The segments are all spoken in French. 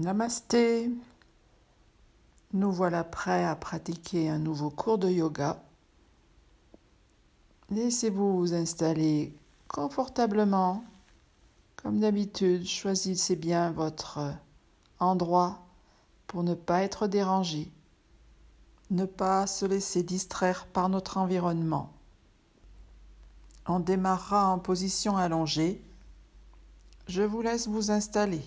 Namasté. Nous voilà prêts à pratiquer un nouveau cours de yoga. Laissez-vous vous installer confortablement. Comme d'habitude, choisissez bien votre endroit pour ne pas être dérangé. Ne pas se laisser distraire par notre environnement. On démarrera en position allongée. Je vous laisse vous installer.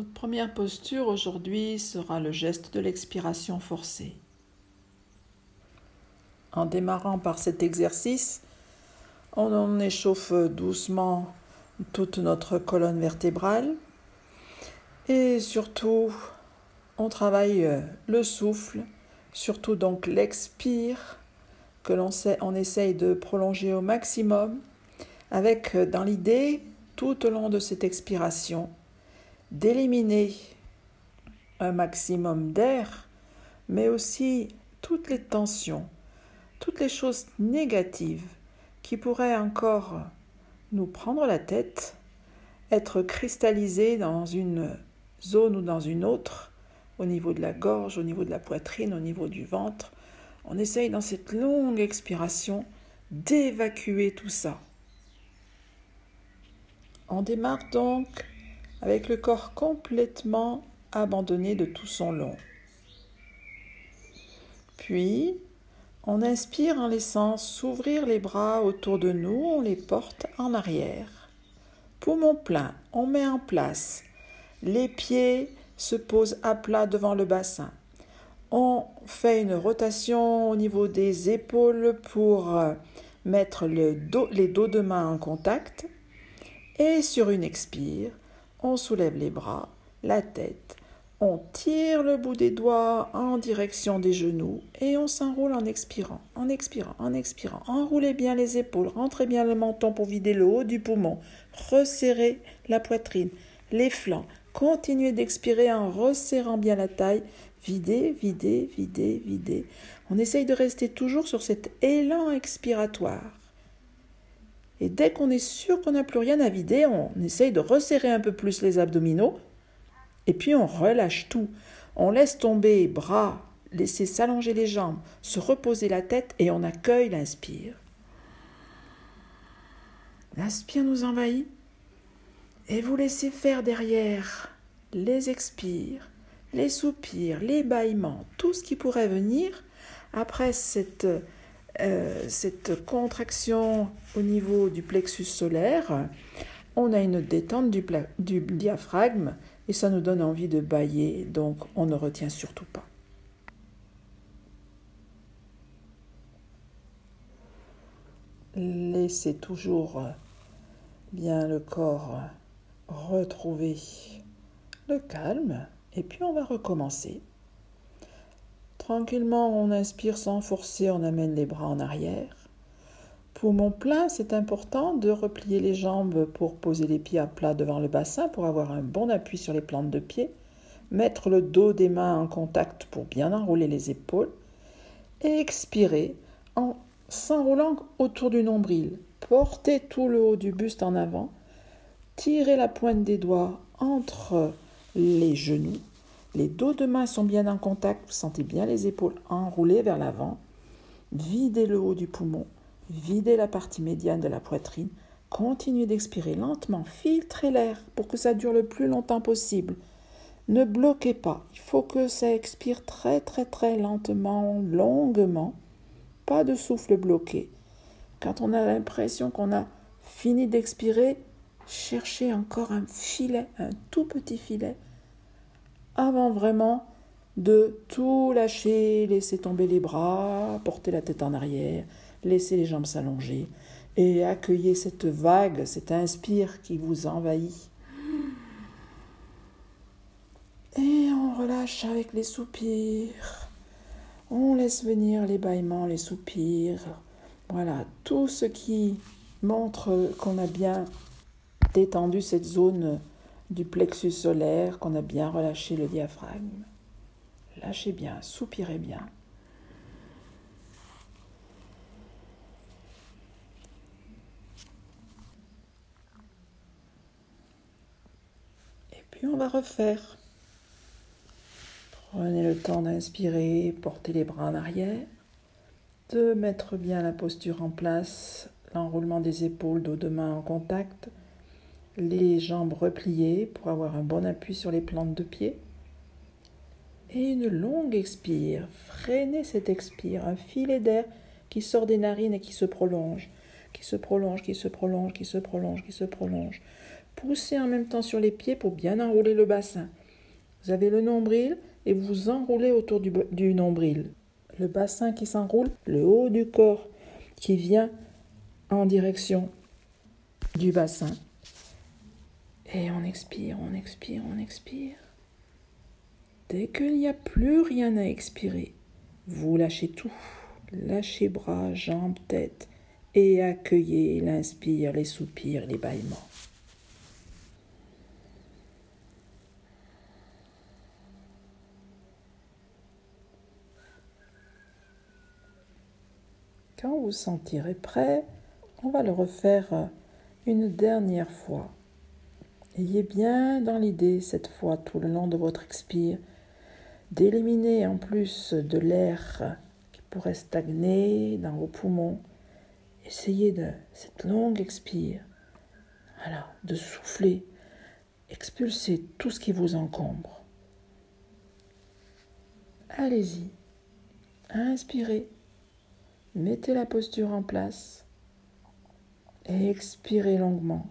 Notre première posture aujourd'hui sera le geste de l'expiration forcée. En démarrant par cet exercice, on échauffe doucement toute notre colonne vertébrale et surtout on travaille le souffle, surtout donc l'expire que l'on on essaye de prolonger au maximum avec dans l'idée tout au long de cette expiration d'éliminer un maximum d'air, mais aussi toutes les tensions, toutes les choses négatives qui pourraient encore nous prendre la tête, être cristallisées dans une zone ou dans une autre, au niveau de la gorge, au niveau de la poitrine, au niveau du ventre. On essaye dans cette longue expiration d'évacuer tout ça. On démarre donc avec le corps complètement abandonné de tout son long. Puis, on inspire en laissant s'ouvrir les bras autour de nous, on les porte en arrière. Poumon plein, on met en place. Les pieds se posent à plat devant le bassin. On fait une rotation au niveau des épaules pour euh, mettre les dos de main en contact. Et sur une expire, on soulève les bras, la tête, on tire le bout des doigts en direction des genoux et on s'enroule en expirant, en expirant, en expirant. Enroulez bien les épaules, rentrez bien le menton pour vider le haut du poumon. Resserrez la poitrine, les flancs. Continuez d'expirer en resserrant bien la taille. Videz, videz, videz, videz. On essaye de rester toujours sur cet élan expiratoire. Et dès qu'on est sûr qu'on n'a plus rien à vider, on essaye de resserrer un peu plus les abdominaux. Et puis on relâche tout. On laisse tomber bras, laisser s'allonger les jambes, se reposer la tête et on accueille l'inspire. L'inspire nous envahit et vous laissez faire derrière les expires, les soupirs, les bâillements, tout ce qui pourrait venir après cette euh, cette contraction au niveau du plexus solaire, on a une détente du, du diaphragme et ça nous donne envie de bailler, donc on ne retient surtout pas. Laissez toujours bien le corps retrouver le calme et puis on va recommencer. Tranquillement, on inspire sans forcer, on amène les bras en arrière. Poumon plein, c'est important de replier les jambes pour poser les pieds à plat devant le bassin pour avoir un bon appui sur les plantes de pied. Mettre le dos des mains en contact pour bien enrouler les épaules. Et expirer en s'enroulant autour du nombril. Portez tout le haut du buste en avant. Tirez la pointe des doigts entre les genoux les dos de main sont bien en contact, vous sentez bien les épaules enroulées vers l'avant. Videz le haut du poumon, videz la partie médiane de la poitrine. Continuez d'expirer lentement, filtrez l'air pour que ça dure le plus longtemps possible. Ne bloquez pas, il faut que ça expire très très très lentement, longuement. Pas de souffle bloqué. Quand on a l'impression qu'on a fini d'expirer, cherchez encore un filet, un tout petit filet avant vraiment de tout lâcher, laisser tomber les bras, porter la tête en arrière, laisser les jambes s'allonger et accueillir cette vague, cet inspire qui vous envahit. Et on relâche avec les soupirs. On laisse venir les bâillements, les soupirs. Voilà, tout ce qui montre qu'on a bien détendu cette zone du plexus solaire, qu'on a bien relâché le diaphragme. Lâchez bien, soupirez bien. Et puis on va refaire. Prenez le temps d'inspirer, portez les bras en arrière, de mettre bien la posture en place, l'enroulement des épaules, dos de main en contact les jambes repliées pour avoir un bon appui sur les plantes de pied. Et une longue expire. Freinez cette expire, un filet d'air qui sort des narines et qui se prolonge, qui se prolonge, qui se prolonge, qui se prolonge, qui se prolonge. Poussez en même temps sur les pieds pour bien enrouler le bassin. Vous avez le nombril et vous enroulez autour du nombril. Le bassin qui s'enroule, le haut du corps qui vient en direction du bassin. Et on expire, on expire, on expire. Dès qu'il n'y a plus rien à expirer, vous lâchez tout. Lâchez bras, jambes, tête et accueillez l'inspire, les soupirs, les bâillements. Quand vous sentirez prêt, on va le refaire une dernière fois. Ayez bien dans l'idée cette fois tout le long de votre expire d'éliminer en plus de l'air qui pourrait stagner dans vos poumons. Essayez de cette longue expire, voilà, de souffler, expulser tout ce qui vous encombre. Allez-y, inspirez. Mettez la posture en place et expirez longuement.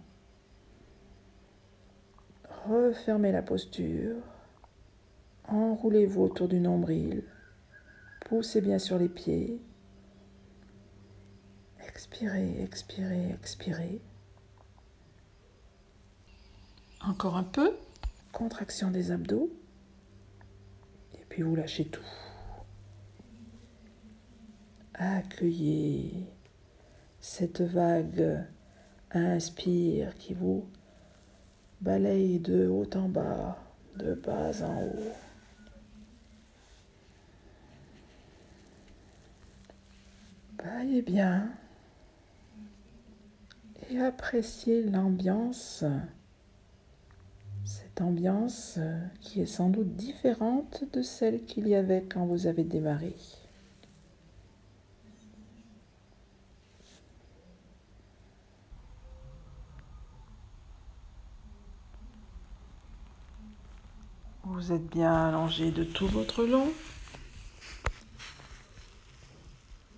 Refermez la posture. Enroulez-vous autour du nombril. Poussez bien sur les pieds. Expirez, expirez, expirez. Encore un peu. Contraction des abdos. Et puis vous lâchez tout. Accueillez cette vague inspire qui vous balaye de haut en bas, de bas en haut. Baillez bien et appréciez l'ambiance, cette ambiance qui est sans doute différente de celle qu'il y avait quand vous avez démarré. Vous êtes bien allongé de tout votre long.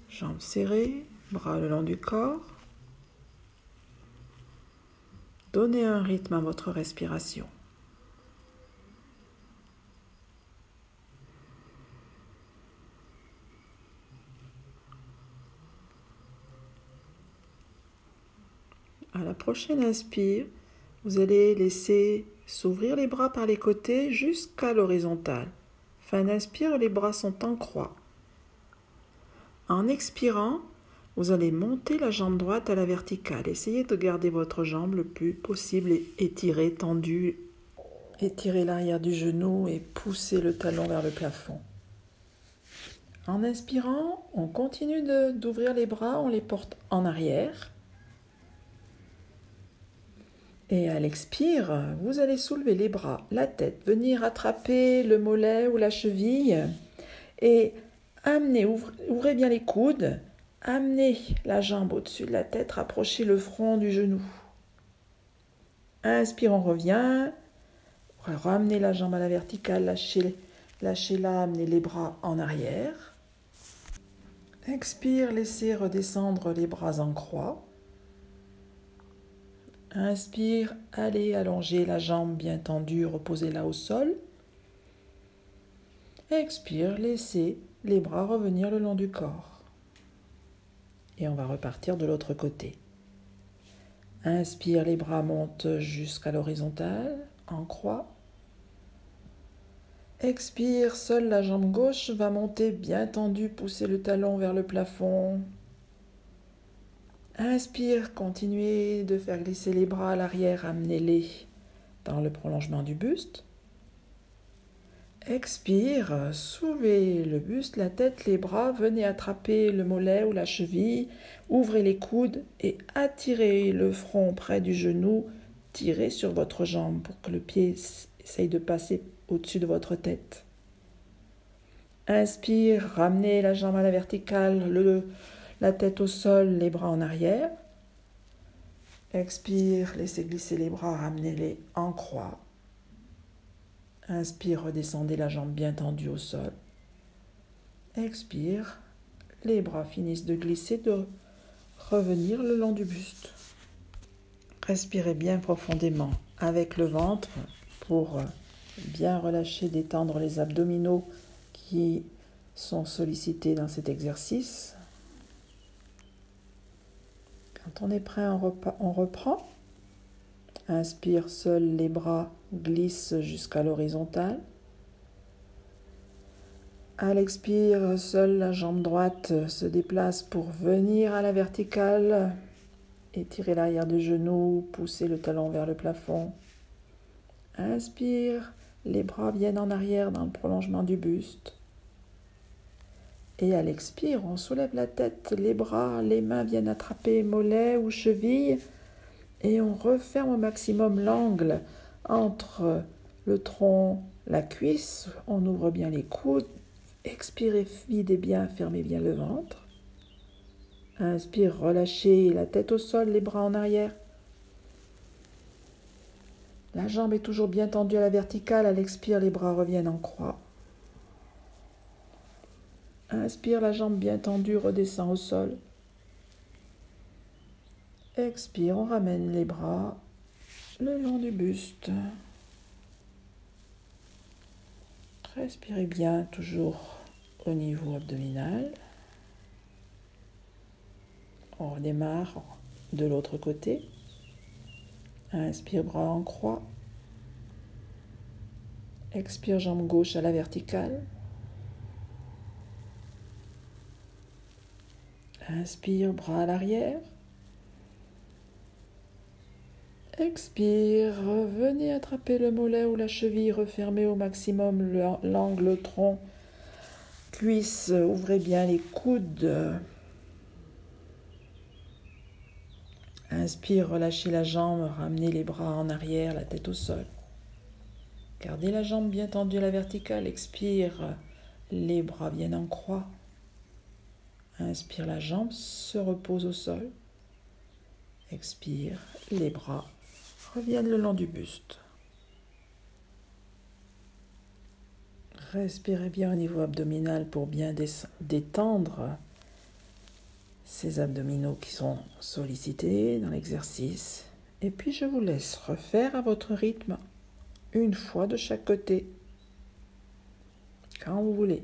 Jambes serrées, bras le long du corps. Donnez un rythme à votre respiration. À la prochaine inspire, vous allez laisser s'ouvrir les bras par les côtés jusqu'à l'horizontale. Fin d'inspire, les bras sont en croix. En expirant, vous allez monter la jambe droite à la verticale. Essayez de garder votre jambe le plus possible étirée, tendue. Étirez l'arrière du genou et poussez le talon vers le plafond. En inspirant, on continue d'ouvrir les bras, on les porte en arrière. Et à l'expire, vous allez soulever les bras, la tête, venir attraper le mollet ou la cheville et amener, ouvrez, bien les coudes, amenez la jambe au-dessus de la tête, rapprochez le front du genou. Inspire, on revient. Ramenez la jambe à la verticale, lâchez, lâchez-la, amenez les bras en arrière. Expire, laissez redescendre les bras en croix. Inspire, allez allonger la jambe bien tendue, reposez-la au sol. Expire, laissez les bras revenir le long du corps. Et on va repartir de l'autre côté. Inspire, les bras montent jusqu'à l'horizontale, en croix. Expire, seule la jambe gauche va monter bien tendue, pousser le talon vers le plafond, Inspire, continuez de faire glisser les bras à l'arrière, amenez-les dans le prolongement du buste. Expire, soulevez le buste, la tête, les bras, venez attraper le mollet ou la cheville, ouvrez les coudes et attirez le front près du genou, tirez sur votre jambe pour que le pied essaye de passer au-dessus de votre tête. Inspire, ramenez la jambe à la verticale, le, la tête au sol, les bras en arrière. Expire, laissez glisser les bras, ramenez-les en croix. Inspire, redescendez la jambe bien tendue au sol. Expire, les bras finissent de glisser, de revenir le long du buste. Respirez bien profondément avec le ventre pour bien relâcher, détendre les abdominaux qui sont sollicités dans cet exercice. Quand on est prêt, on, reprend. Inspire, seuls les bras glissent jusqu'à l'horizontale. À l'expire, seule la jambe droite se déplace pour venir à la verticale. Étirez l'arrière du genou, poussez le talon vers le plafond. Inspire, les bras viennent en arrière dans le prolongement du buste. Et à l'expire, on soulève la tête, les bras, les mains viennent attraper mollets ou chevilles et on referme au maximum l'angle entre le tronc, la cuisse. On ouvre bien les coudes. Expirez, videz bien, fermez bien le ventre. Inspire, relâchez la tête au sol, les bras en arrière. La jambe est toujours bien tendue à la verticale. À l'expire, les bras reviennent en croix. Inspire, la jambe bien tendue redescend au sol. Expire, on ramène les bras le long du buste. Respirez bien, toujours au niveau abdominal. On redémarre de l'autre côté. Inspire, bras en croix. Expire, jambe gauche à la verticale. Inspire, bras à l'arrière. Expire, revenez attraper le mollet ou la cheville, refermez au maximum l'angle tronc, cuisse, ouvrez bien les coudes. Inspire, relâchez la jambe, ramenez les bras en arrière, la tête au sol. Gardez la jambe bien tendue à la verticale. Expire, les bras viennent en croix. Inspire, la jambe se repose au sol. Expire, les bras reviennent le long du buste. Respirez bien au niveau abdominal pour bien détendre ces abdominaux qui sont sollicités dans l'exercice. Et puis je vous laisse refaire à votre rythme, une fois de chaque côté, quand vous voulez.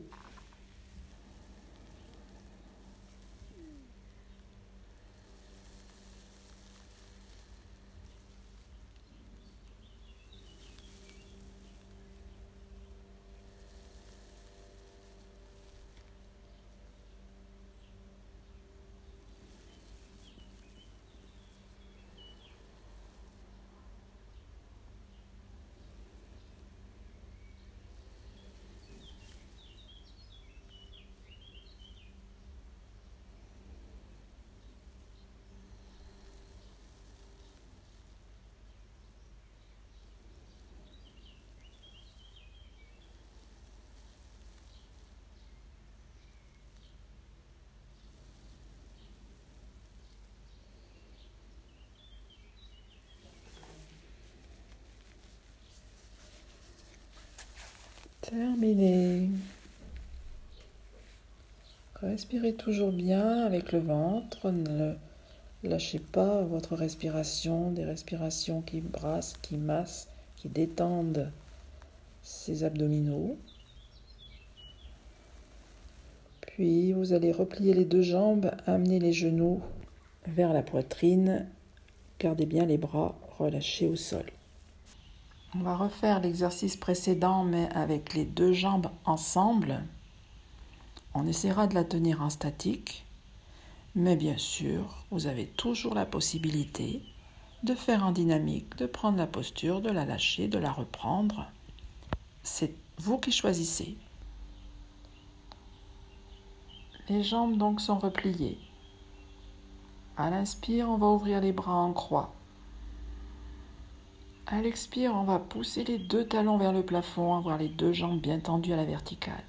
Terminé. Respirez toujours bien avec le ventre. Ne lâchez pas votre respiration, des respirations qui brassent, qui massent, qui détendent ces abdominaux. Puis vous allez replier les deux jambes, amener les genoux vers la poitrine. Gardez bien les bras relâchés au sol. On va refaire l'exercice précédent mais avec les deux jambes ensemble. On essaiera de la tenir en statique, mais bien sûr, vous avez toujours la possibilité de faire en dynamique, de prendre la posture, de la lâcher, de la reprendre. C'est vous qui choisissez. Les jambes donc sont repliées. À l'inspire, on va ouvrir les bras en croix. À l'expire, on va pousser les deux talons vers le plafond, avoir les deux jambes bien tendues à la verticale.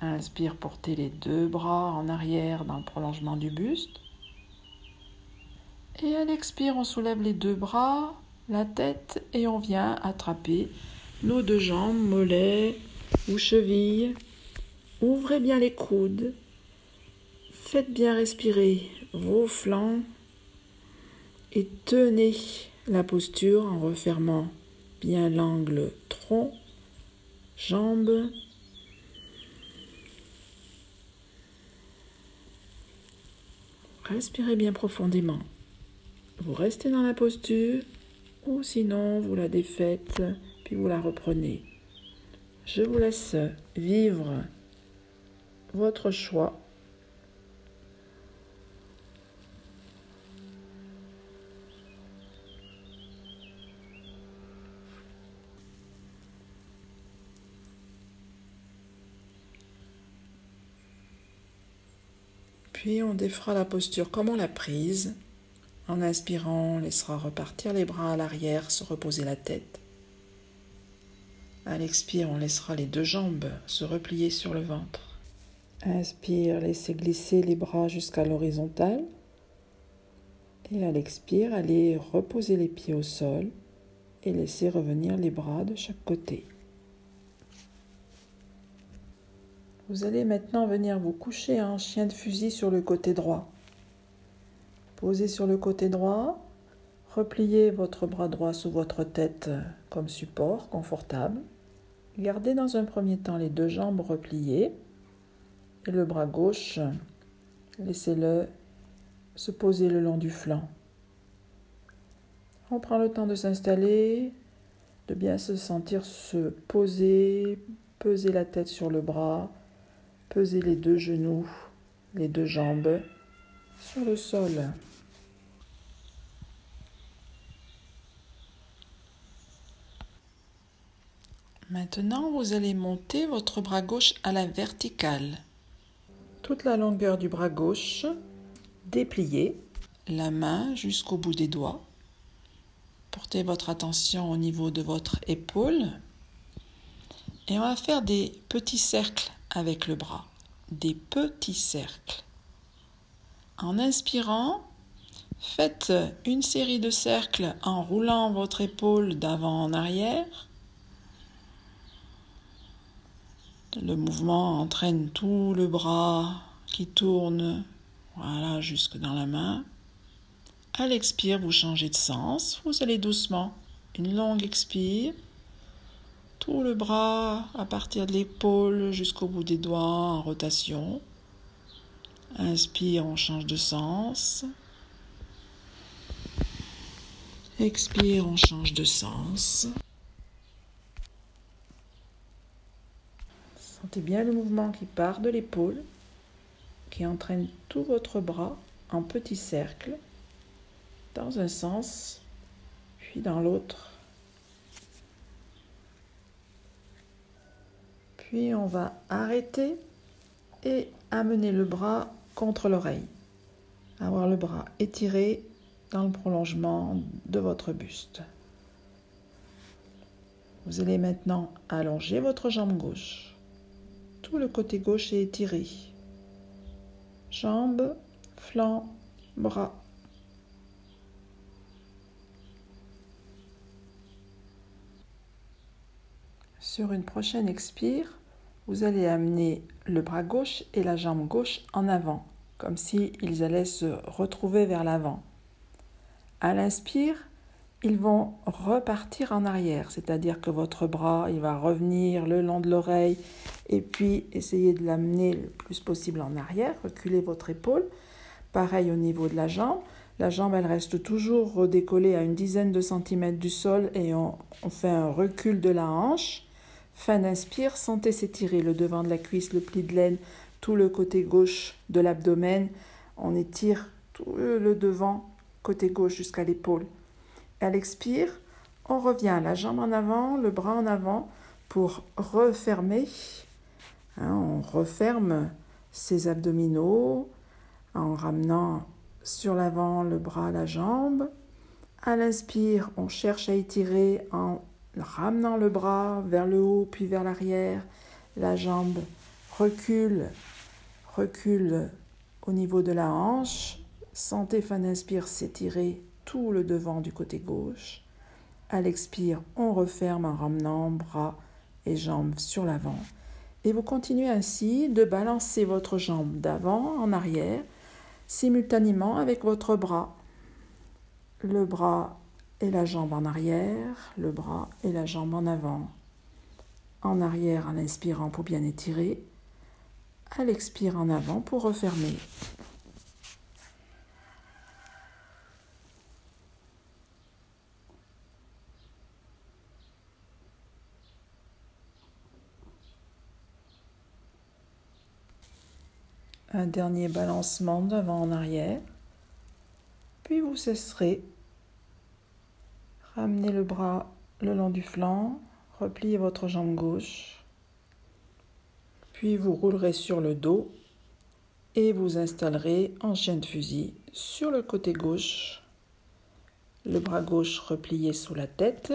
Inspire, portez les deux bras en arrière dans le prolongement du buste. Et à l'expire, on soulève les deux bras, la tête et on vient attraper nos deux jambes, mollets ou chevilles. Ouvrez bien les coudes. Faites bien respirer vos flancs et tenez la posture en refermant bien l'angle tronc, jambes. Respirez bien profondément. Vous restez dans la posture ou sinon vous la défaites puis vous la reprenez. Je vous laisse vivre votre choix On défera la posture comme on l'a prise. En inspirant, on laissera repartir les bras à l'arrière, se reposer la tête. À l'expire, on laissera les deux jambes se replier sur le ventre. Inspire, laissez glisser les bras jusqu'à l'horizontale. Et à l'expire, allez reposer les pieds au sol et laissez revenir les bras de chaque côté. Vous allez maintenant venir vous coucher en chien de fusil sur le côté droit. Posez sur le côté droit, repliez votre bras droit sous votre tête comme support confortable. Gardez dans un premier temps les deux jambes repliées et le bras gauche, laissez-le se poser le long du flanc. On prend le temps de s'installer, de bien se sentir se poser, peser la tête sur le bras, Pesez les deux genoux, les deux jambes sur le sol. Maintenant, vous allez monter votre bras gauche à la verticale. Toute la longueur du bras gauche, dépliez la main jusqu'au bout des doigts. Portez votre attention au niveau de votre épaule. Et on va faire des petits cercles avec le bras, des petits cercles. En inspirant, faites une série de cercles en roulant votre épaule d'avant en arrière. Le mouvement entraîne tout le bras qui tourne, voilà, jusque dans la main. À l'expire, vous changez de sens, vous allez doucement. Une longue expire tout le bras à partir de l'épaule jusqu'au bout des doigts en rotation. Inspire, on change de sens. Expire, on change de sens. Sentez bien le mouvement qui part de l'épaule, qui entraîne tout votre bras en petits cercles, dans un sens, puis dans l'autre. Puis on va arrêter et amener le bras contre l'oreille. Avoir le bras étiré dans le prolongement de votre buste. Vous allez maintenant allonger votre jambe gauche. Tout le côté gauche est étiré. Jambes, flanc, bras. Sur une prochaine expire, vous allez amener le bras gauche et la jambe gauche en avant, comme s'ils allaient se retrouver vers l'avant. À l'inspire, ils vont repartir en arrière, c'est-à-dire que votre bras, il va revenir le long de l'oreille et puis essayer de l'amener le plus possible en arrière, reculer votre épaule. Pareil au niveau de la jambe. La jambe, elle reste toujours redécollée à une dizaine de centimètres du sol et on fait un recul de la hanche. Fin d'inspire, sentez s'étirer le devant de la cuisse, le pli de laine, tout le côté gauche de l'abdomen. On étire tout le devant, côté gauche jusqu'à l'épaule. À l'expire, on revient la jambe en avant, le bras en avant pour refermer. Hein, on referme ses abdominaux en ramenant sur l'avant le bras, la jambe. À l'inspire, on cherche à étirer en ramenant le bras vers le haut puis vers l'arrière. La jambe recule, recule au niveau de la hanche. Sentez fin d'inspire s'étirer tout le devant du côté gauche. À l'expire, on referme en ramenant bras et jambes sur l'avant. Et vous continuez ainsi de balancer votre jambe d'avant en arrière simultanément avec votre bras. Le bras et la jambe en arrière, le bras et la jambe en avant. En arrière en inspirant pour bien étirer, à l'expire en avant pour refermer. Un dernier balancement d'avant en arrière. Puis vous cesserez. Ramenez le bras le long du flanc, repliez votre jambe gauche. Puis vous roulerez sur le dos et vous installerez en chien de fusil sur le côté gauche. Le bras gauche replié sous la tête.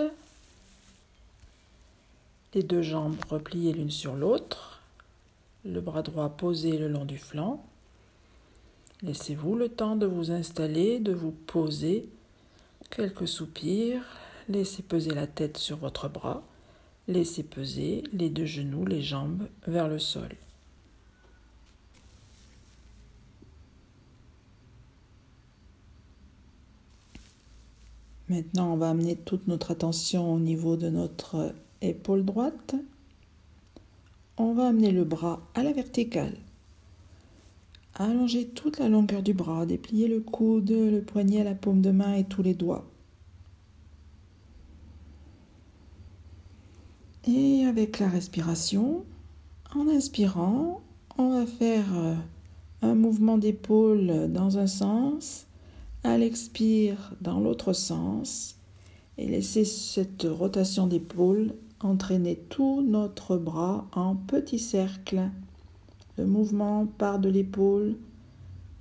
Les deux jambes repliées l'une sur l'autre le bras droit posé le long du flanc. Laissez-vous le temps de vous installer, de vous poser. Quelques soupirs. Laissez peser la tête sur votre bras. Laissez peser les deux genoux, les jambes vers le sol. Maintenant, on va amener toute notre attention au niveau de notre épaule droite on va amener le bras à la verticale. Allongez toute la longueur du bras, dépliez le coude, le poignet, la paume de main et tous les doigts. Et avec la respiration, en inspirant, on va faire euh, un mouvement d'épaule dans un sens, à l'expire dans l'autre sens, et laissez cette rotation d'épaule entraîner tout notre bras en petit cercle. Le mouvement part de l'épaule,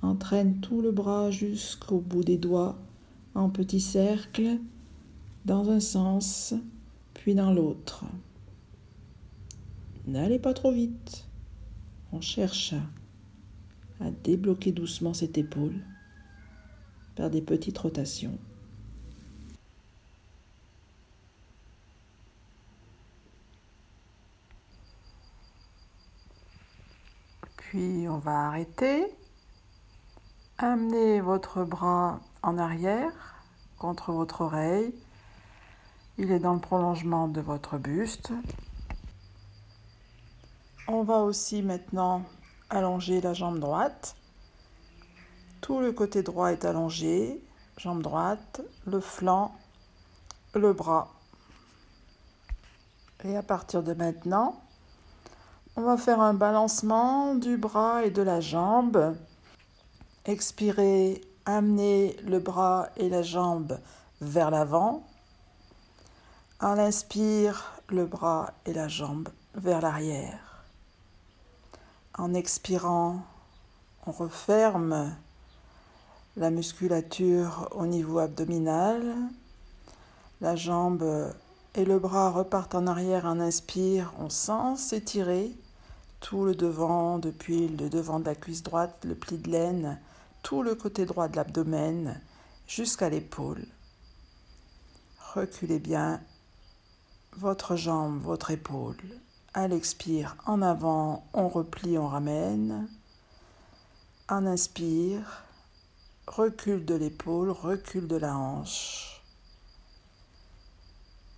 entraîne tout le bras jusqu'au bout des doigts en petit cercle, dans un sens, puis dans l'autre. N'allez pas trop vite. On cherche à débloquer doucement cette épaule par des petites rotations. On va arrêter. Amenez votre bras en arrière contre votre oreille. Il est dans le prolongement de votre buste. On va aussi maintenant allonger la jambe droite. Tout le côté droit est allongé. Jambe droite, le flanc, le bras. Et à partir de maintenant, on va faire un balancement du bras et de la jambe. Expirez, amenez le bras et la jambe vers l'avant. En inspire, le bras et la jambe vers l'arrière. En expirant, on referme la musculature au niveau abdominal. La jambe et le bras repartent en arrière en inspire. On sent s'étirer tout le devant, depuis le devant de la cuisse droite, le pli de laine, tout le côté droit de l'abdomen, jusqu'à l'épaule. Reculez bien votre jambe, votre épaule. À l'expire, en avant, on replie, on ramène. En inspire, recul de l'épaule, recul de la hanche.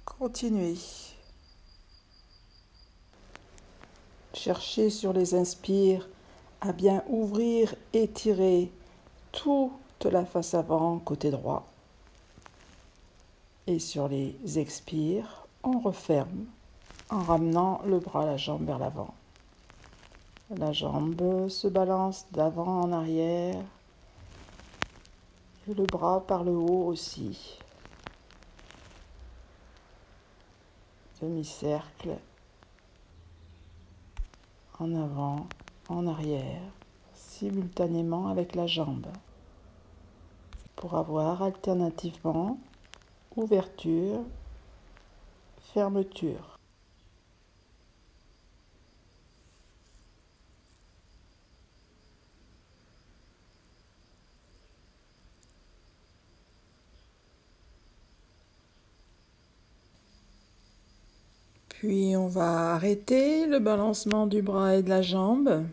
Continuez. Cherchez sur les inspires à bien ouvrir, étirer toute la face avant côté droit. Et sur les expires, on referme en ramenant le bras, la jambe vers l'avant. La jambe se balance d'avant en arrière et le bras par le haut aussi. Demi-cercle en avant, en arrière, simultanément avec la jambe, pour avoir alternativement ouverture, fermeture. Puis on va arrêter le balancement du bras et de la jambe.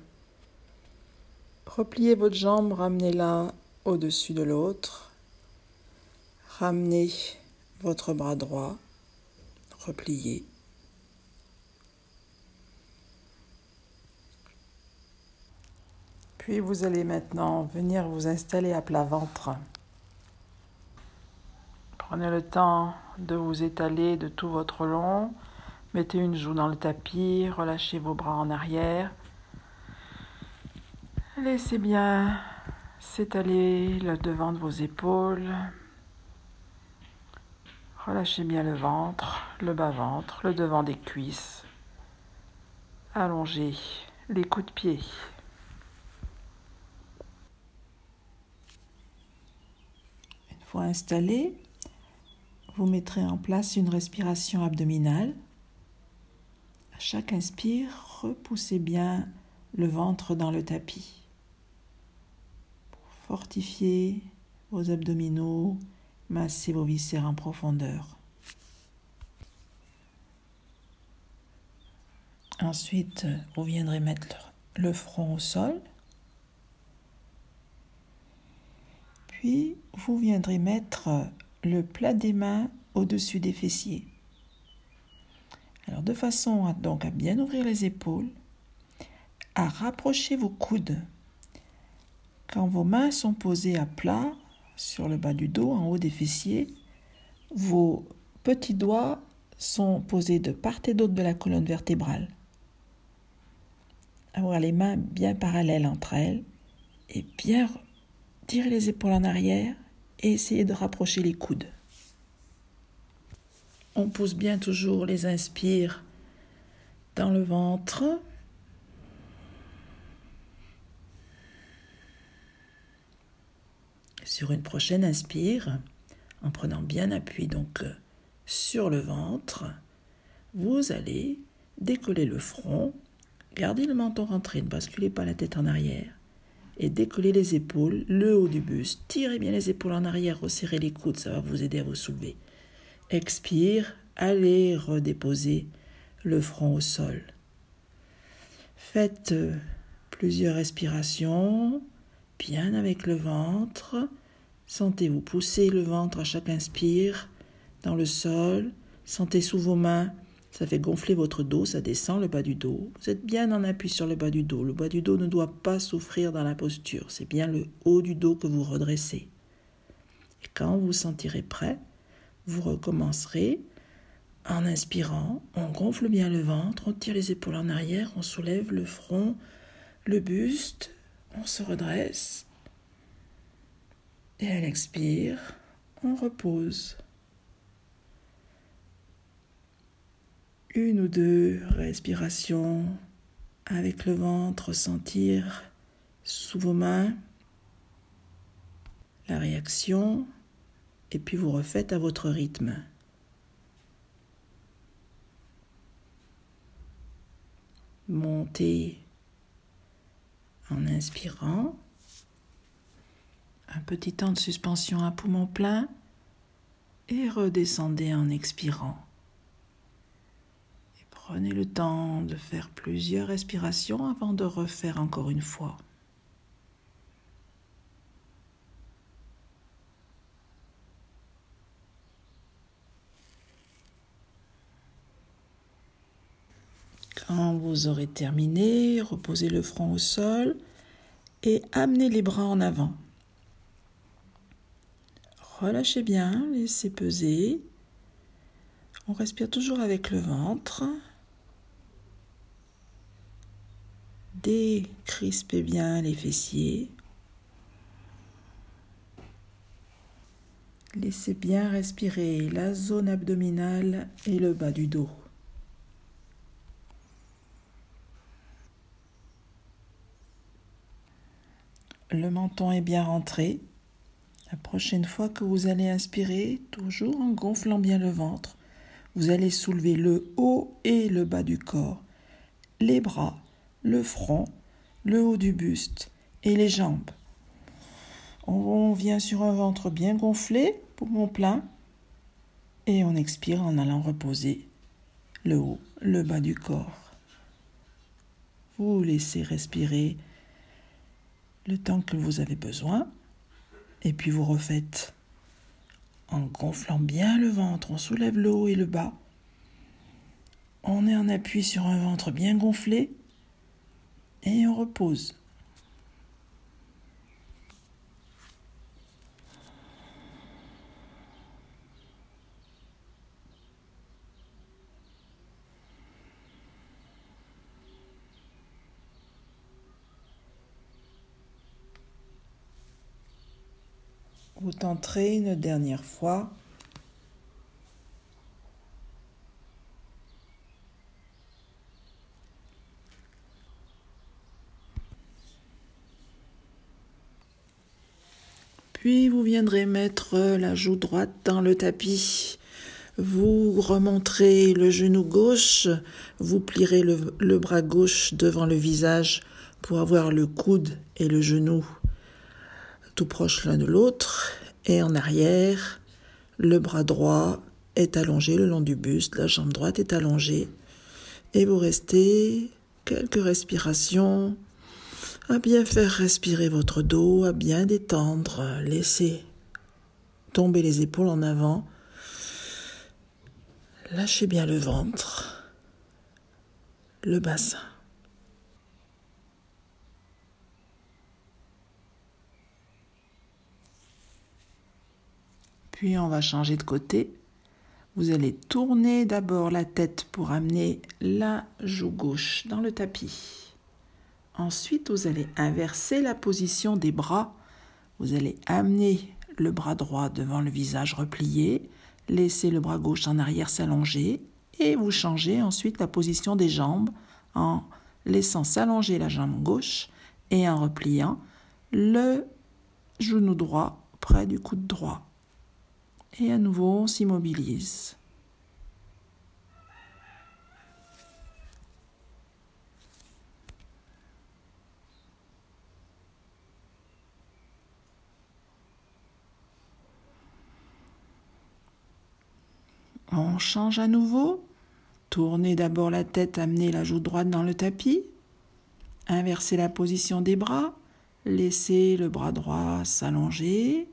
Repliez votre jambe, ramenez-la au-dessus de l'autre. Ramenez votre bras droit, repliez. Puis vous allez maintenant venir vous installer à plat ventre. Prenez le temps de vous étaler de tout votre long. Mettez une joue dans le tapis, relâchez vos bras en arrière. Laissez bien s'étaler le devant de vos épaules. Relâchez bien le ventre, le bas-ventre, le devant des cuisses. Allongez les coups de pied. Une fois installé, vous mettrez en place une respiration abdominale chaque inspire, repoussez bien le ventre dans le tapis. Pour fortifier vos abdominaux, massez vos viscères en profondeur. Ensuite, vous viendrez mettre le front au sol. Puis, vous viendrez mettre le plat des mains au-dessus des fessiers. Alors de façon à, donc à bien ouvrir les épaules, à rapprocher vos coudes. Quand vos mains sont posées à plat sur le bas du dos, en haut des fessiers, vos petits doigts sont posés de part et d'autre de la colonne vertébrale. Avoir les mains bien parallèles entre elles et bien tirer les épaules en arrière et essayer de rapprocher les coudes. On pousse bien toujours les inspires dans le ventre. Sur une prochaine inspire, en prenant bien appui donc sur le ventre, vous allez décoller le front, garder le menton rentré, ne basculez pas la tête en arrière et décoller les épaules, le haut du buste. Tirez bien les épaules en arrière, resserrez les coudes, ça va vous aider à vous soulever. Expire, allez redéposer le front au sol. Faites euh, plusieurs respirations, bien avec le ventre. Sentez-vous pousser le ventre à chaque inspire dans le sol. Sentez sous vos mains, ça fait gonfler votre dos, ça descend le bas du dos. Vous êtes bien en appui sur le bas du dos. Le bas du dos ne doit pas souffrir dans la posture. C'est bien le haut du dos que vous redressez. Et quand vous sentirez prêt, vous recommencerez en inspirant, on gonfle bien le ventre, on tire les épaules en arrière, on soulève le front, le buste, on se redresse. Et à l'expire, on repose. Une ou deux respirations avec le ventre, sentir sous vos mains la réaction et puis vous refaites à votre rythme. Montez en inspirant. Un petit temps de suspension à poumon plein et redescendez en expirant. Et prenez le temps de faire plusieurs respirations avant de refaire encore une fois. Quand vous aurez terminé, reposez le front au sol et amenez les bras en avant. Relâchez bien, laissez peser. On respire toujours avec le ventre. Décrispez bien les fessiers. Laissez bien respirer la zone abdominale et le bas du dos. Le menton est bien rentré. La prochaine fois que vous allez inspirer, toujours en gonflant bien le ventre, vous allez soulever le haut et le bas du corps, les bras, le front, le haut du buste et les jambes. On vient sur un ventre bien gonflé, poumon plein, et on expire en allant reposer le haut, le bas du corps. Vous laissez respirer le temps que vous avez besoin, et puis vous refaites en gonflant bien le ventre, on soulève le haut et le bas. On est en appui sur un ventre bien gonflé et on repose. Vous tenterez une dernière fois. Puis vous viendrez mettre la joue droite dans le tapis. Vous remonterez le genou gauche, vous plierez le, le, bras gauche devant le visage pour avoir le coude et le genou tout proche l'un de l'autre, et en arrière, le bras droit est allongé le long du buste, la jambe droite est allongée, et vous restez quelques respirations à bien faire respirer votre dos, à bien détendre, laissez tomber les épaules en avant, lâchez bien le ventre, le bassin. Puis on va changer de côté. Vous allez tourner d'abord la tête pour amener la joue gauche dans le tapis. Ensuite, vous allez inverser la position des bras. Vous allez amener le bras droit devant le visage replié, laisser le bras gauche en arrière s'allonger et vous changez ensuite la position des jambes en laissant s'allonger la jambe gauche et en repliant le genou droit près du coude droit. Et à nouveau, on s'immobilise. On change à nouveau. Tournez d'abord la tête, amenez la joue droite dans le tapis. Inversez la position des bras. Laissez le bras droit s'allonger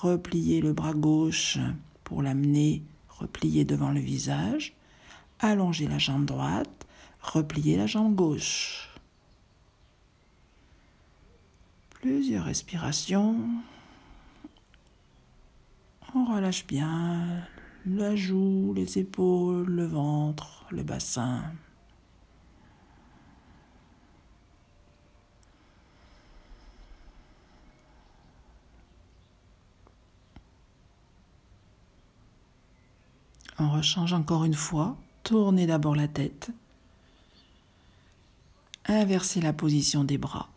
replier le bras gauche pour l'amener replier devant le visage, allonger la jambe droite, replier la jambe gauche. Plusieurs respirations. On relâche bien la joue, les épaules, le ventre, le bassin. On rechange encore une fois. Tournez d'abord la tête. Inversez la position des bras.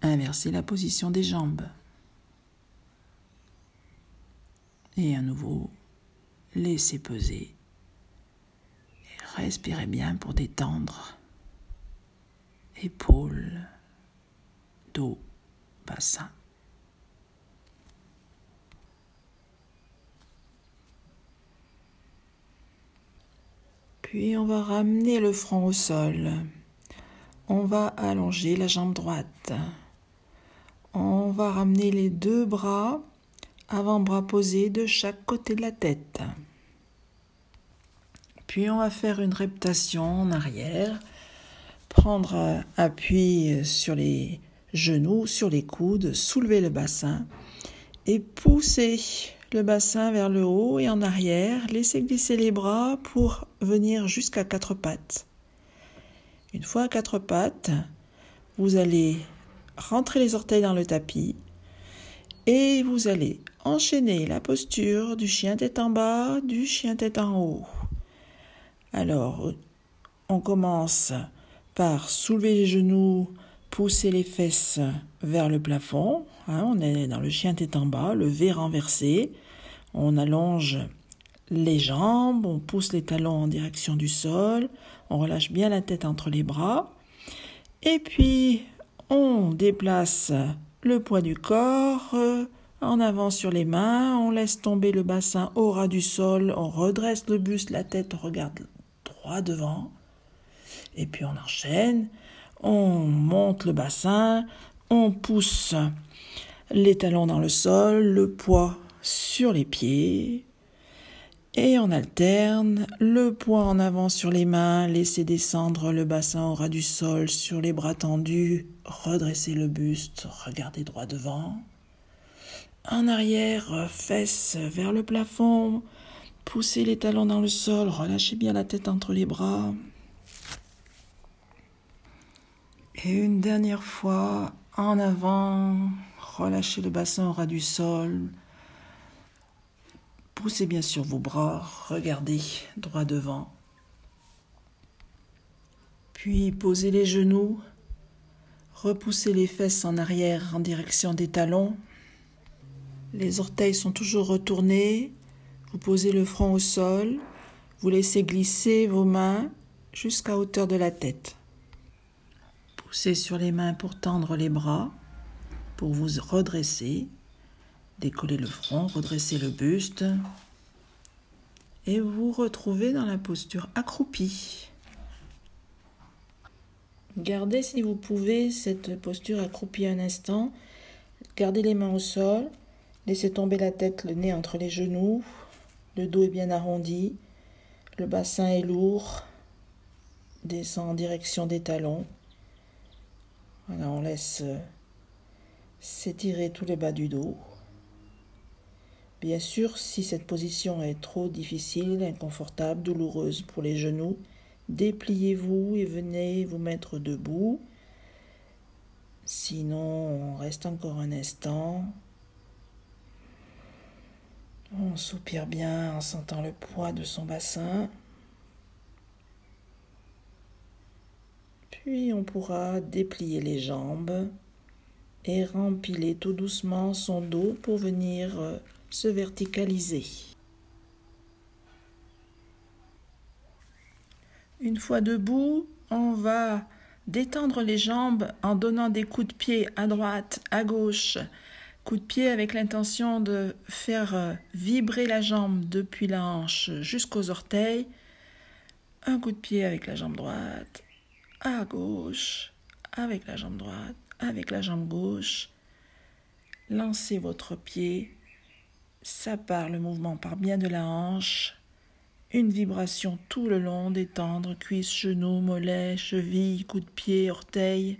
Inversez la position des jambes. Et à nouveau, laissez peser. Et respirez bien pour détendre épaules, dos, bassin. Puis on va ramener le front au sol. On va allonger la jambe droite. On va ramener les deux bras, avant-bras posés de chaque côté de la tête. Puis on va faire une reptation en arrière, prendre appui sur les genoux, sur les coudes, soulever le bassin et pousser le bassin vers le haut et en arrière. Laissez glisser les bras pour venir jusqu'à quatre pattes. Une fois à quatre pattes, vous allez rentrer les orteils dans le tapis et vous allez enchaîner la posture du chien tête en bas, du chien tête en haut. Alors, on commence par soulever les genoux poussez les fesses vers le plafond. Hein, on est dans le chien tête en bas, le V renversé. On allonge les jambes, on pousse les talons en direction du sol, on relâche bien la tête entre les bras. Et puis, on déplace le poids du corps euh, en avant sur les mains, on laisse tomber le bassin au ras du sol, on redresse le buste, la tête, on regarde droit devant. Et puis on enchaîne, on monte le bassin, on pousse les talons dans le sol, le poids sur les pieds, et on alterne le poids en avant sur les mains, laissez descendre le bassin au ras du sol sur les bras tendus, redressez le buste, regardez droit devant. En arrière, fesses vers le plafond, poussez les talons dans le sol, relâchez bien la tête entre les bras. Et une dernière fois, en avant, relâchez le bassin au ras du sol, Poussez bien sur vos bras, regardez droit devant. Puis posez les genoux, repoussez les fesses en arrière en direction des talons. Les orteils sont toujours retournés. Vous posez le front au sol. Vous laissez glisser vos mains jusqu'à hauteur de la tête. Poussez sur les mains pour tendre les bras, pour vous redresser. Décollez le front, redressez le buste et vous retrouvez dans la posture accroupie. Gardez si vous pouvez cette posture accroupie un instant. Gardez les mains au sol. Laissez tomber la tête, le nez entre les genoux. Le dos est bien arrondi. Le bassin est lourd. Descend en direction des talons. Voilà, on laisse s'étirer tous les bas du dos. Bien sûr, si cette position est trop difficile, inconfortable, douloureuse pour les genoux, dépliez-vous et venez vous mettre debout. Sinon, on reste encore un instant. On soupire bien en sentant le poids de son bassin. Puis on pourra déplier les jambes et rempiler tout doucement son dos pour venir euh, se verticaliser. Une fois debout, on va détendre les jambes en donnant des coups de pied à droite, à gauche. Coups de pied avec l'intention de faire vibrer la jambe depuis la hanche jusqu'aux orteils. Un coup de pied avec la jambe droite, à gauche, avec la jambe droite, avec la jambe gauche. Lancez votre pied ça part, le mouvement part bien de la hanche. Une vibration tout le long, détendre cuisses, genoux, mollets, chevilles, coups de pied, orteils.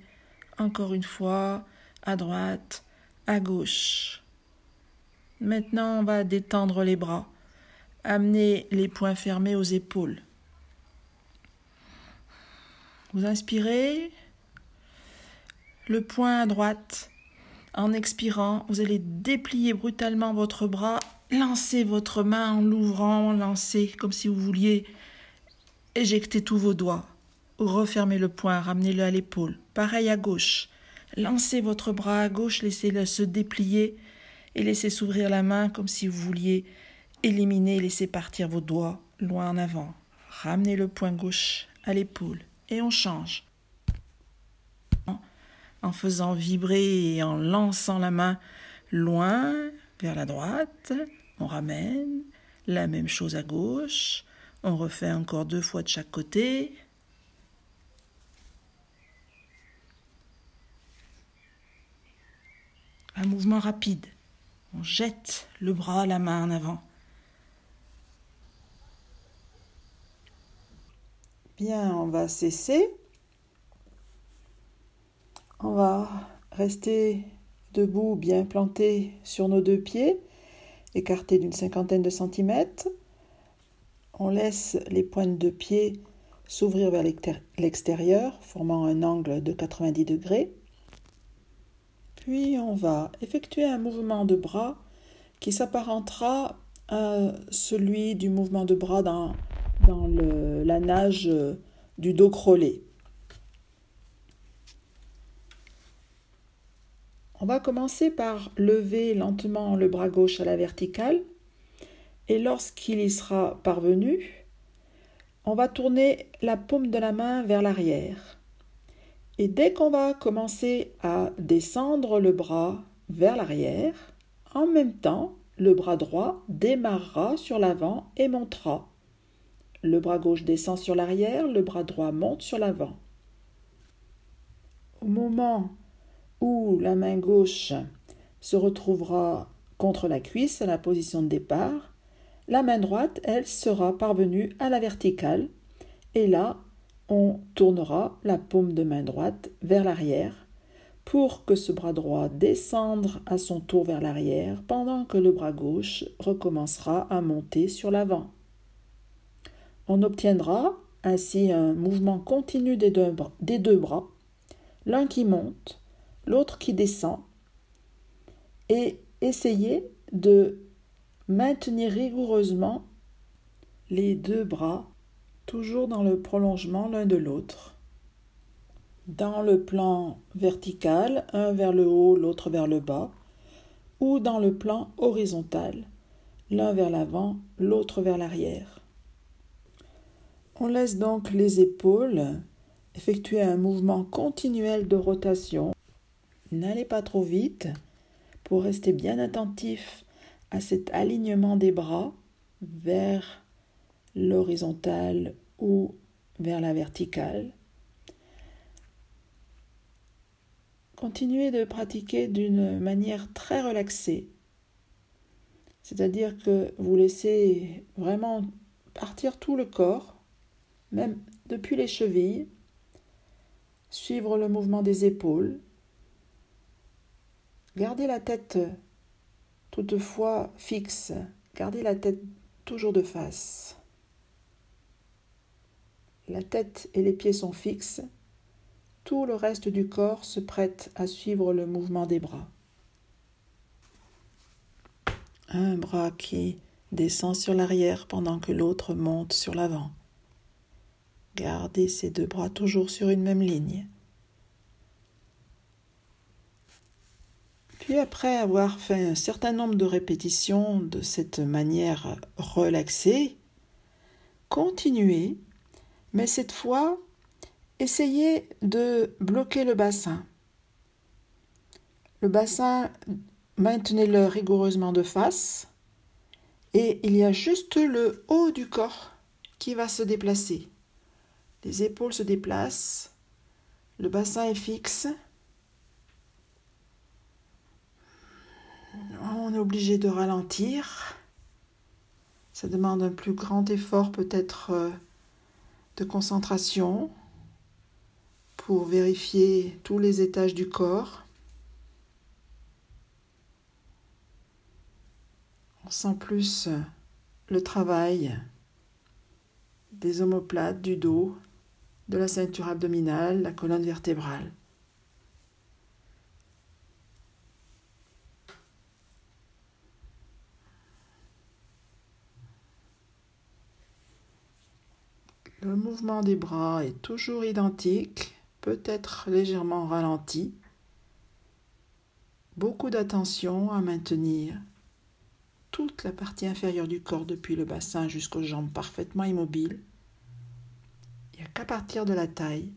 Encore une fois, à droite, à gauche. Maintenant, on va détendre les bras. Amener les poings fermés aux épaules. Vous inspirez. Le poing à droite, en expirant, vous allez déplier brutalement votre bras, lancer votre main en l'ouvrant, lancez comme si vous vouliez éjecter tous vos doigts. Refermez le poing, ramenez-le à l'épaule. Pareil à gauche. Lancez votre bras à gauche, laissez-le se déplier et laissez s'ouvrir la main comme si vous vouliez éliminer, laisser partir vos doigts loin en avant. Ramenez le poing gauche à l'épaule et on change en faisant vibrer et en lançant la main loin vers la droite. On ramène. La même chose à gauche. On refait encore deux fois de chaque côté. Un mouvement rapide. On jette le bras, la main en avant. Bien, on va cesser. On va rester debout, bien planté sur nos deux pieds, écartés d'une cinquantaine de centimètres. On laisse les pointes de pied s'ouvrir vers l'extérieur, formant un angle de 90 degrés. Puis on va effectuer un mouvement de bras qui s'apparentera à celui du mouvement de bras dans, la nage du dos crawlé. On va commencer par lever lentement le bras gauche à la verticale et lorsqu'il y sera parvenu, on va tourner la paume de la main vers l'arrière. Et dès qu'on va commencer à descendre le bras vers l'arrière, en même temps, le bras droit démarrera sur l'avant et montera. Le bras gauche descend sur l'arrière, le bras droit monte sur l'avant. Au moment où la main gauche se retrouvera contre la cuisse à la position de départ, la main droite, elle, sera parvenue à la verticale. Et là, on tournera la paume de main droite vers l'arrière pour que ce bras droit descende à son tour vers l'arrière pendant que le bras gauche recommencera à monter sur l'avant. On obtiendra ainsi un mouvement continu des deux, des deux bras, l'un qui monte, l'autre qui descend, et essayez de maintenir rigoureusement les deux bras toujours dans le prolongement l'un de l'autre. Dans le plan vertical, un vers le haut, l'autre vers le bas, ou dans le plan horizontal, l'un vers l'avant, l'autre vers l'arrière. On laisse donc les épaules effectuer un mouvement continuel de rotation. N'allez pas trop vite pour rester bien attentif à cet alignement des bras vers l'horizontale ou vers la verticale. Continuez de pratiquer d'une manière très relaxée, c'est-à-dire que vous laissez vraiment partir tout le corps, même depuis les chevilles, suivre le mouvement des épaules, gardez la tête toutefois fixe, gardez la tête toujours de face. La tête et les pieds sont fixes, tout le reste du corps se prête à suivre le mouvement des bras. Un bras qui descend sur l'arrière pendant que l'autre monte sur l'avant. Gardez ces deux bras toujours sur une même ligne. Puis après avoir fait un certain nombre de répétitions de cette manière relaxée, continuez mais cette fois, essayez de bloquer le bassin. Le bassin, maintenez-le rigoureusement de face et il y a juste le haut du corps qui va se déplacer. Les épaules se déplacent, le bassin est fixe. Obligé de ralentir. Ça demande un plus grand effort peut-être euh, de concentration pour vérifier tous les étages du corps. On sent plus le travail des omoplates, du dos, de la ceinture abdominale, la colonne vertébrale. Le mouvement des bras est toujours identique, peut-être légèrement ralenti. Beaucoup d'attention à maintenir toute la partie inférieure du corps depuis le bassin jusqu'aux jambes parfaitement immobiles. Il n'y a qu'à partir de la taille,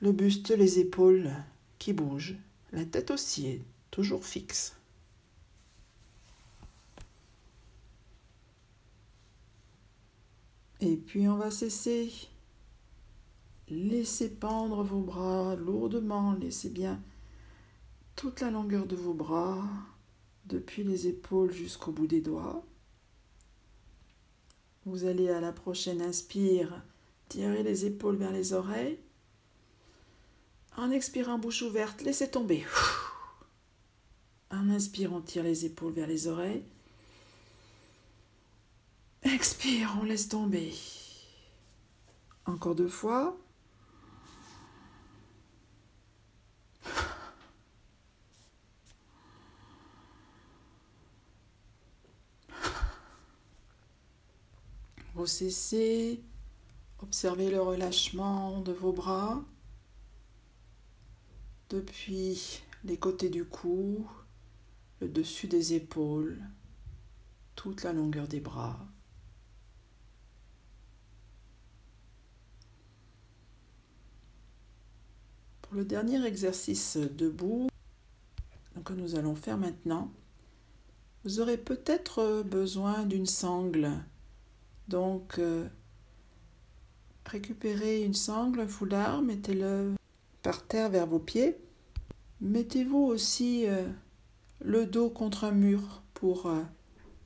le buste, les épaules qui bougent, la tête aussi est toujours fixe. Et puis on va cesser. Laissez pendre vos bras lourdement, laissez bien toute la longueur de vos bras, depuis les épaules jusqu'au bout des doigts. Vous allez à la prochaine inspire, tirer les épaules vers les oreilles. En expirant bouche ouverte, laissez tomber. En inspirant, tire les épaules vers les oreilles. Expire, on laisse tomber. Encore deux fois. Cessez, observez le relâchement de vos bras. depuis les côtés du cou, le dessus des épaules, toute la longueur des bras. Pour le dernier exercice debout que nous allons faire maintenant, vous aurez peut-être besoin d'une sangle. Donc, euh, récupérez une sangle, un foulard, mettez-le par terre vers vos pieds. Mettez-vous aussi euh, le dos contre un mur pour euh,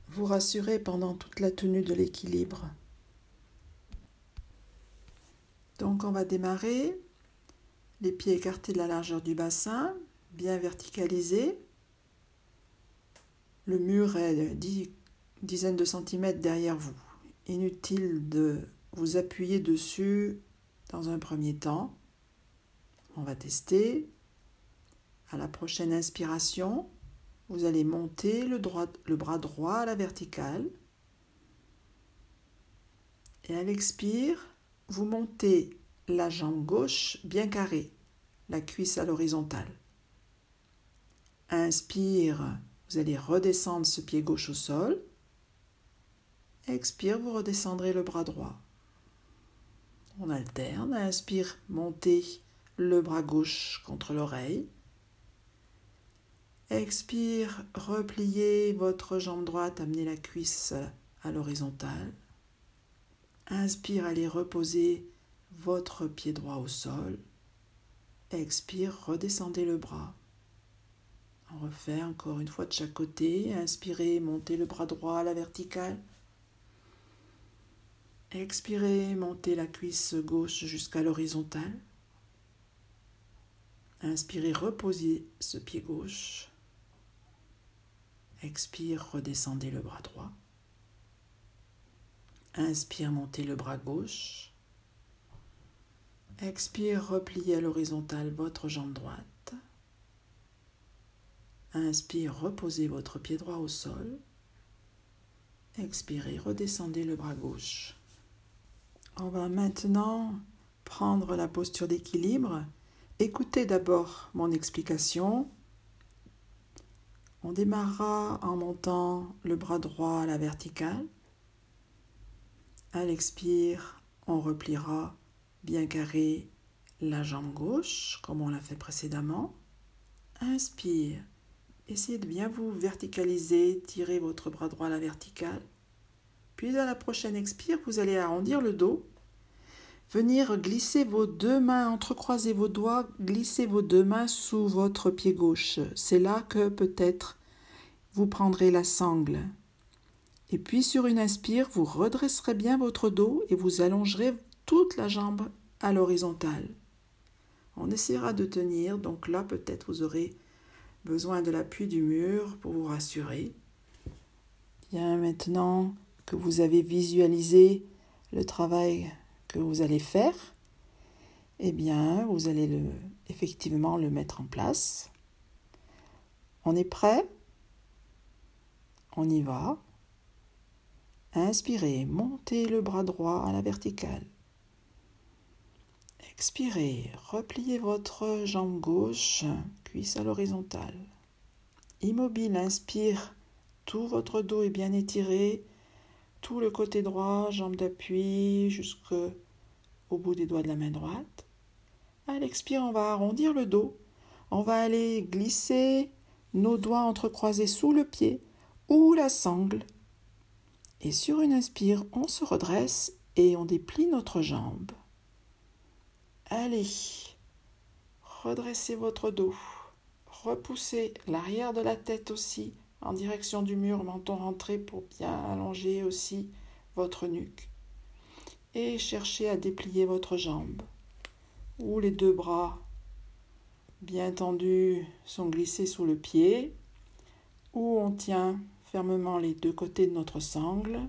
vous rassurer pendant toute la tenue de l'équilibre. Donc on va démarrer, les pieds écartés de la largeur du bassin, bien verticalisés. Le mur est une dizaine de centimètres derrière vous. Inutile de vous appuyer dessus dans un premier temps. On va tester. À la prochaine inspiration, vous allez monter le, le bras droit à la verticale. Et à l'expire, vous montez la jambe gauche bien carrée, la cuisse à l'horizontale. Inspire, vous allez redescendre ce pied gauche au sol. Expire, vous redescendrez le bras droit. On alterne. Inspire, montez le bras gauche contre l'oreille. Expire, repliez votre jambe droite, amenez la cuisse à l'horizontale. Inspire, allez reposer votre pied droit au sol. Expire, redescendez le bras. On refait encore une fois de chaque côté. Inspirez, montez le bras droit à la verticale. Expirez, montez la cuisse gauche jusqu'à l'horizontale. Inspirez, reposez ce pied gauche. Expire, redescendez le bras droit. Inspire, montez le bras gauche. Expire, repliez à l'horizontale votre jambe droite. Inspire, reposez votre pied droit au sol. Expirez, redescendez le bras gauche. On va maintenant prendre la posture d'équilibre. Écoutez d'abord mon explication on démarrera en montant le bras droit à la verticale. À l'expire, on repliera bien carré la jambe gauche, comme on l'a fait précédemment. Inspire. Essayez de bien vous verticaliser, tirez votre bras droit à la verticale. Puis à la prochaine expire, vous allez arrondir le dos. Venir glisser vos deux mains, entrecroiser vos doigts, glisser vos deux mains sous votre pied gauche. C'est là que peut-être vous prendrez la sangle. Et puis sur une inspire, vous redresserez bien votre dos et vous allongerez toute la jambe à l'horizontale. On essaiera de tenir, donc là peut-être vous aurez besoin de l'appui du mur pour vous rassurer. Bien maintenant que vous avez visualisé le travail que vous allez faire, eh bien vous allez le, effectivement le mettre en place. On est prêt? On y va. Inspirez, montez le bras droit à la verticale. Expirez, repliez votre jambe gauche, cuisse à l'horizontale. Immobile, inspire, tout votre dos est bien étiré, tout le côté droit, jambe d'appui jusqu'au bout des doigts de la main droite. À l'expire, on va arrondir le dos. On va aller glisser nos doigts entrecroisés sous le pied ou la sangle. Et sur une inspire, on se redresse et on déplie notre jambe. Allez, redressez votre dos. Repoussez l'arrière de la tête aussi en direction du mur, menton rentré pour bien allonger aussi votre nuque. Et cherchez à déplier votre jambe. Ou les deux bras bien tendus sont glissés sous le pied. Ou on tient fermement les deux côtés de notre sangle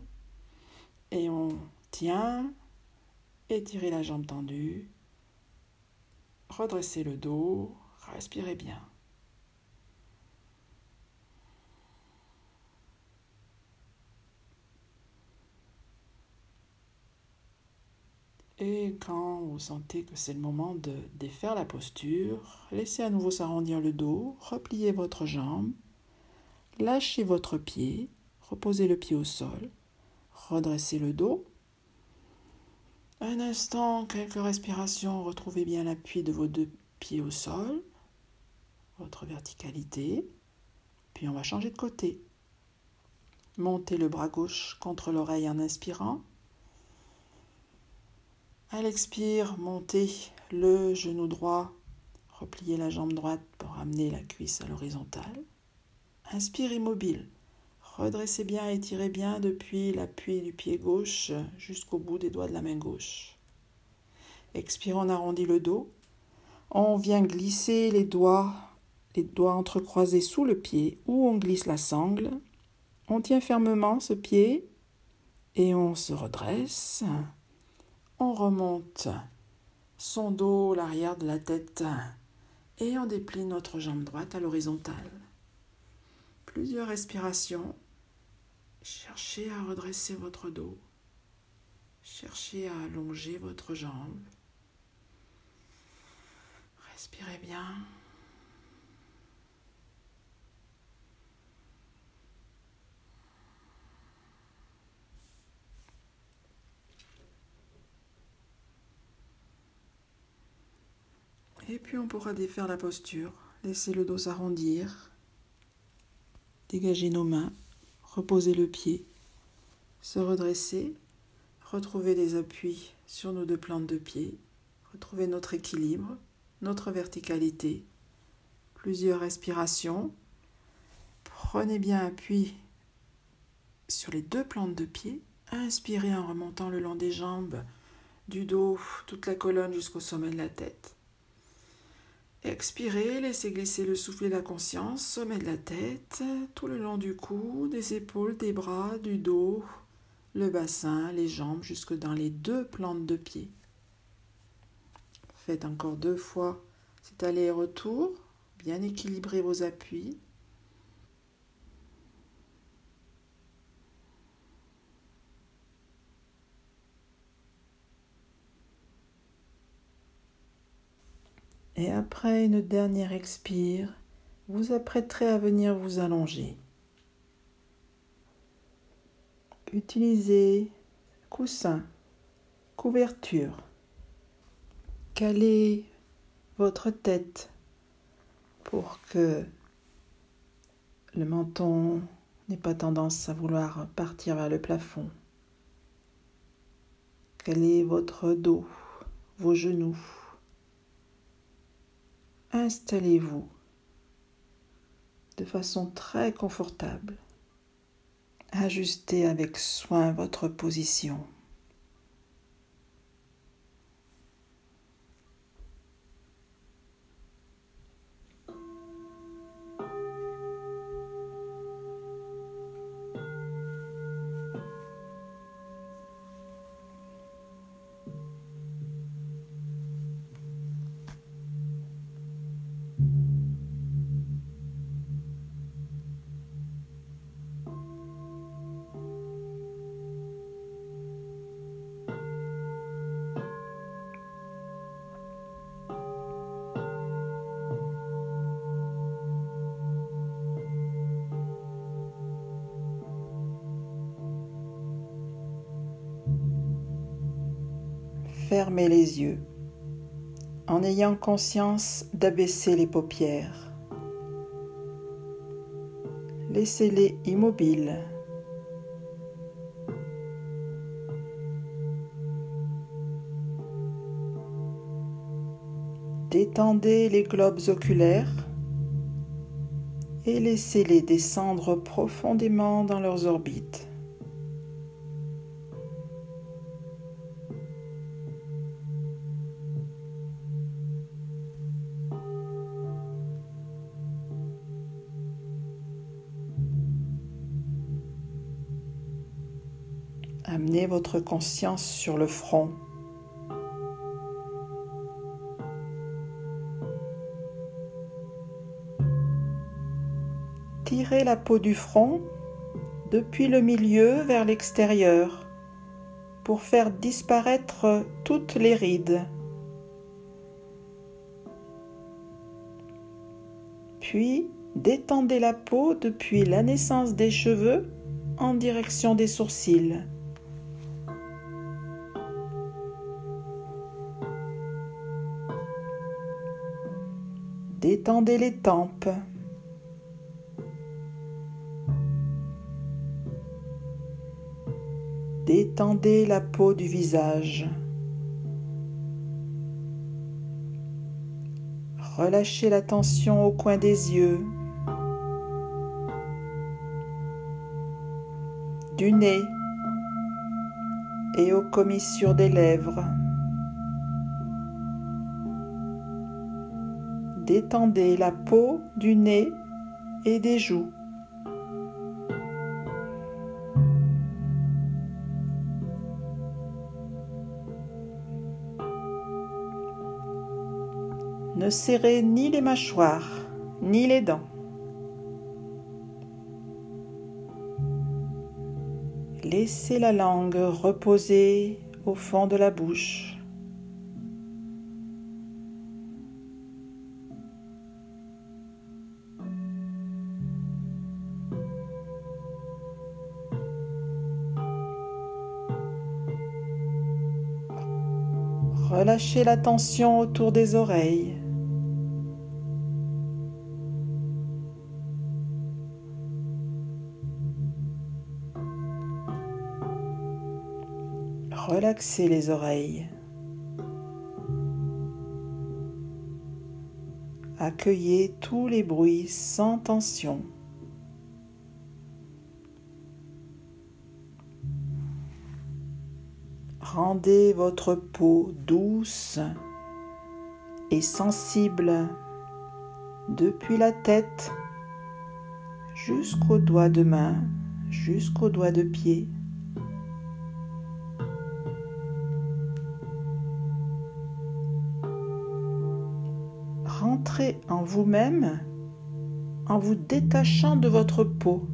et on tient, étirez la jambe tendue, redressez le dos, respirez bien. Et quand vous sentez que c'est le moment de défaire la posture, laissez à nouveau s'arrondir le dos, repliez votre jambe, lâchez votre pied, reposez le pied au sol, redressez le dos. Un instant, quelques respirations, retrouvez bien l'appui de vos deux pieds au sol, votre verticalité, puis on va changer de côté. Montez le bras gauche contre l'oreille en inspirant. À l'expire, montez le genou droit, repliez la jambe droite pour amener la cuisse à l'horizontale. Inspire immobile. Redressez bien, étirez bien depuis l'appui du pied gauche jusqu'au bout des doigts de la main gauche. Expire, on arrondit le dos. On vient glisser les doigts, les doigts entrecroisés sous le pied ou on glisse la sangle on tient fermement ce pied et on se redresse. On remonte son dos, l'arrière de la tête et on déplie notre jambe droite à l'horizontale. Plusieurs respirations. Cherchez à redresser votre dos. Cherchez à allonger votre jambe. Respirez bien. Et puis on pourra défaire la posture, laisser le dos s'arrondir, dégager nos mains, reposer le pied, se redresser, retrouver des appuis sur nos deux plantes de pied, retrouver notre équilibre, notre verticalité, plusieurs respirations. Prenez bien appui sur les deux plantes de pied. Inspirez en remontant le long des jambes, du dos, toute la colonne jusqu'au sommet de la tête. Expirez, laissez glisser le souffle et la conscience, sommet de la tête, tout le long du cou, des épaules, des bras, du dos, le bassin, les jambes, jusque dans les deux plantes de pied. Faites encore deux fois cet aller-retour, bien équilibrez vos appuis. Et après une dernière expire, vous apprêterez à venir vous allonger. Utilisez coussin, couverture. Calez votre tête pour que le menton n'ait pas tendance à vouloir partir vers le plafond. Calez votre dos, vos genoux installez-vous de façon très confortable. Ajustez avec soin votre position. Les yeux en ayant conscience d'abaisser les paupières. Laissez-les immobiles. Détendez les globes oculaires et laissez-les descendre profondément dans leurs orbites. Votre conscience sur le front. Tirez la peau du front depuis le milieu vers l'extérieur pour faire disparaître toutes les rides. Puis détendez la peau depuis la naissance des cheveux en direction des sourcils. Détendez les tempes. Détendez la peau du visage. Relâchez la tension au coin des yeux, du nez et aux commissures des lèvres. Détendez la peau du nez et des joues. Ne serrez ni les mâchoires, ni les dents. Laissez la langue reposer au fond de la bouche. Relâchez la tension autour des oreilles. Relaxez les oreilles. Accueillez tous les bruits sans tension. Rendez votre peau douce et sensible depuis la tête jusqu'aux doigts de main, jusqu'aux doigts de pied. Rentrez en vous-même en vous détachant de votre peau.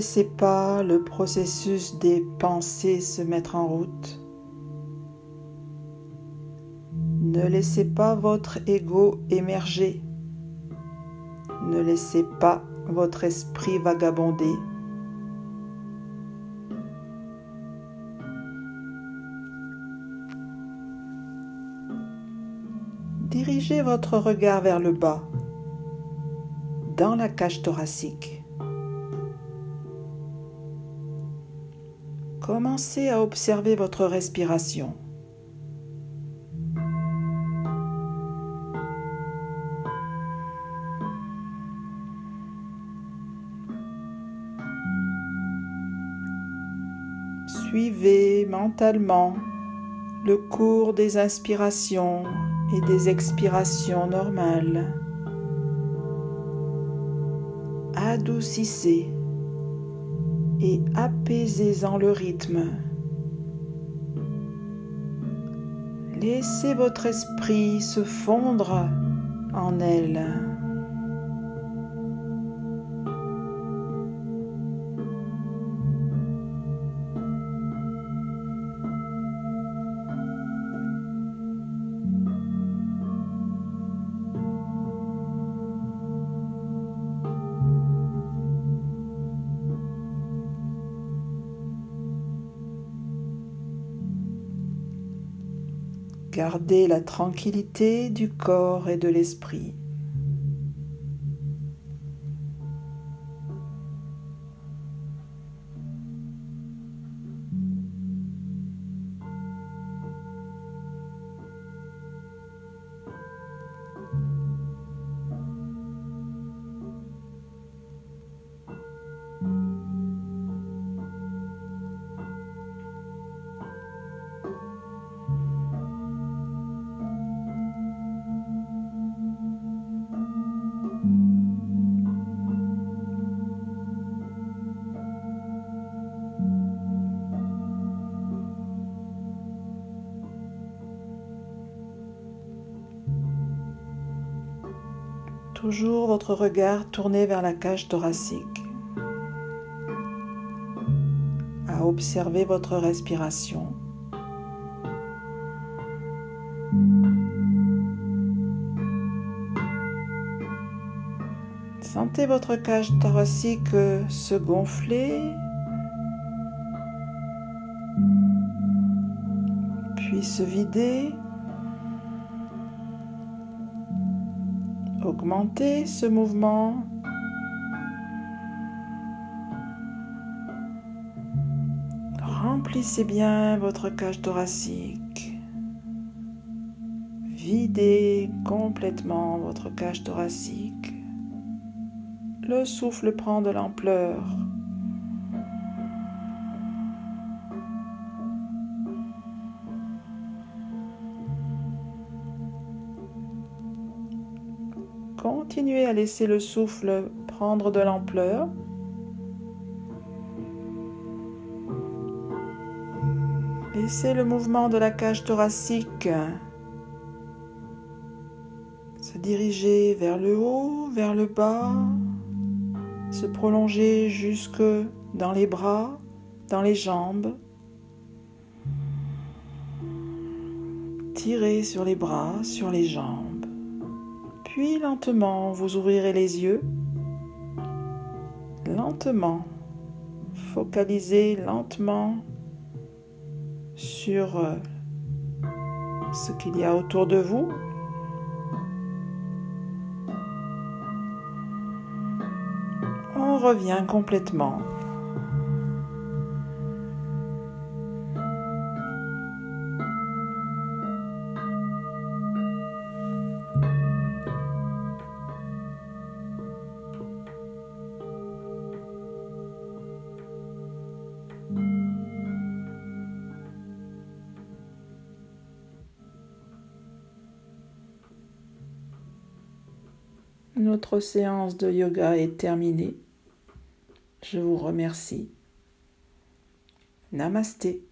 Laissez pas le processus des pensées se mettre en route. Ne laissez pas votre ego émerger. Ne laissez pas votre esprit vagabonder. Dirigez votre regard vers le bas, dans la cage thoracique. Commencez à observer votre respiration. Suivez mentalement le cours des inspirations et des expirations normales. Adoucissez et apaisez-en le rythme. Laissez votre esprit se fondre en elle. Gardez la tranquillité du corps et de l'esprit. Regard tourné vers la cage thoracique. À observer votre respiration. Sentez votre cage thoracique se gonfler, puis se vider. Augmentez ce mouvement. Remplissez bien votre cage thoracique. Videz complètement votre cage thoracique. Le souffle prend de l'ampleur. À laisser le souffle prendre de l'ampleur. Laissez le mouvement de la cage thoracique se diriger vers le haut, vers le bas se prolonger jusque dans les bras, dans les jambes. Tirez sur les bras, sur les jambes. Puis lentement, vous ouvrirez les yeux. Lentement, focalisez lentement sur euh, ce qu'il y a autour de vous, revient complètement. Notre séance de yoga est terminée. Je vous remercie. Namasté.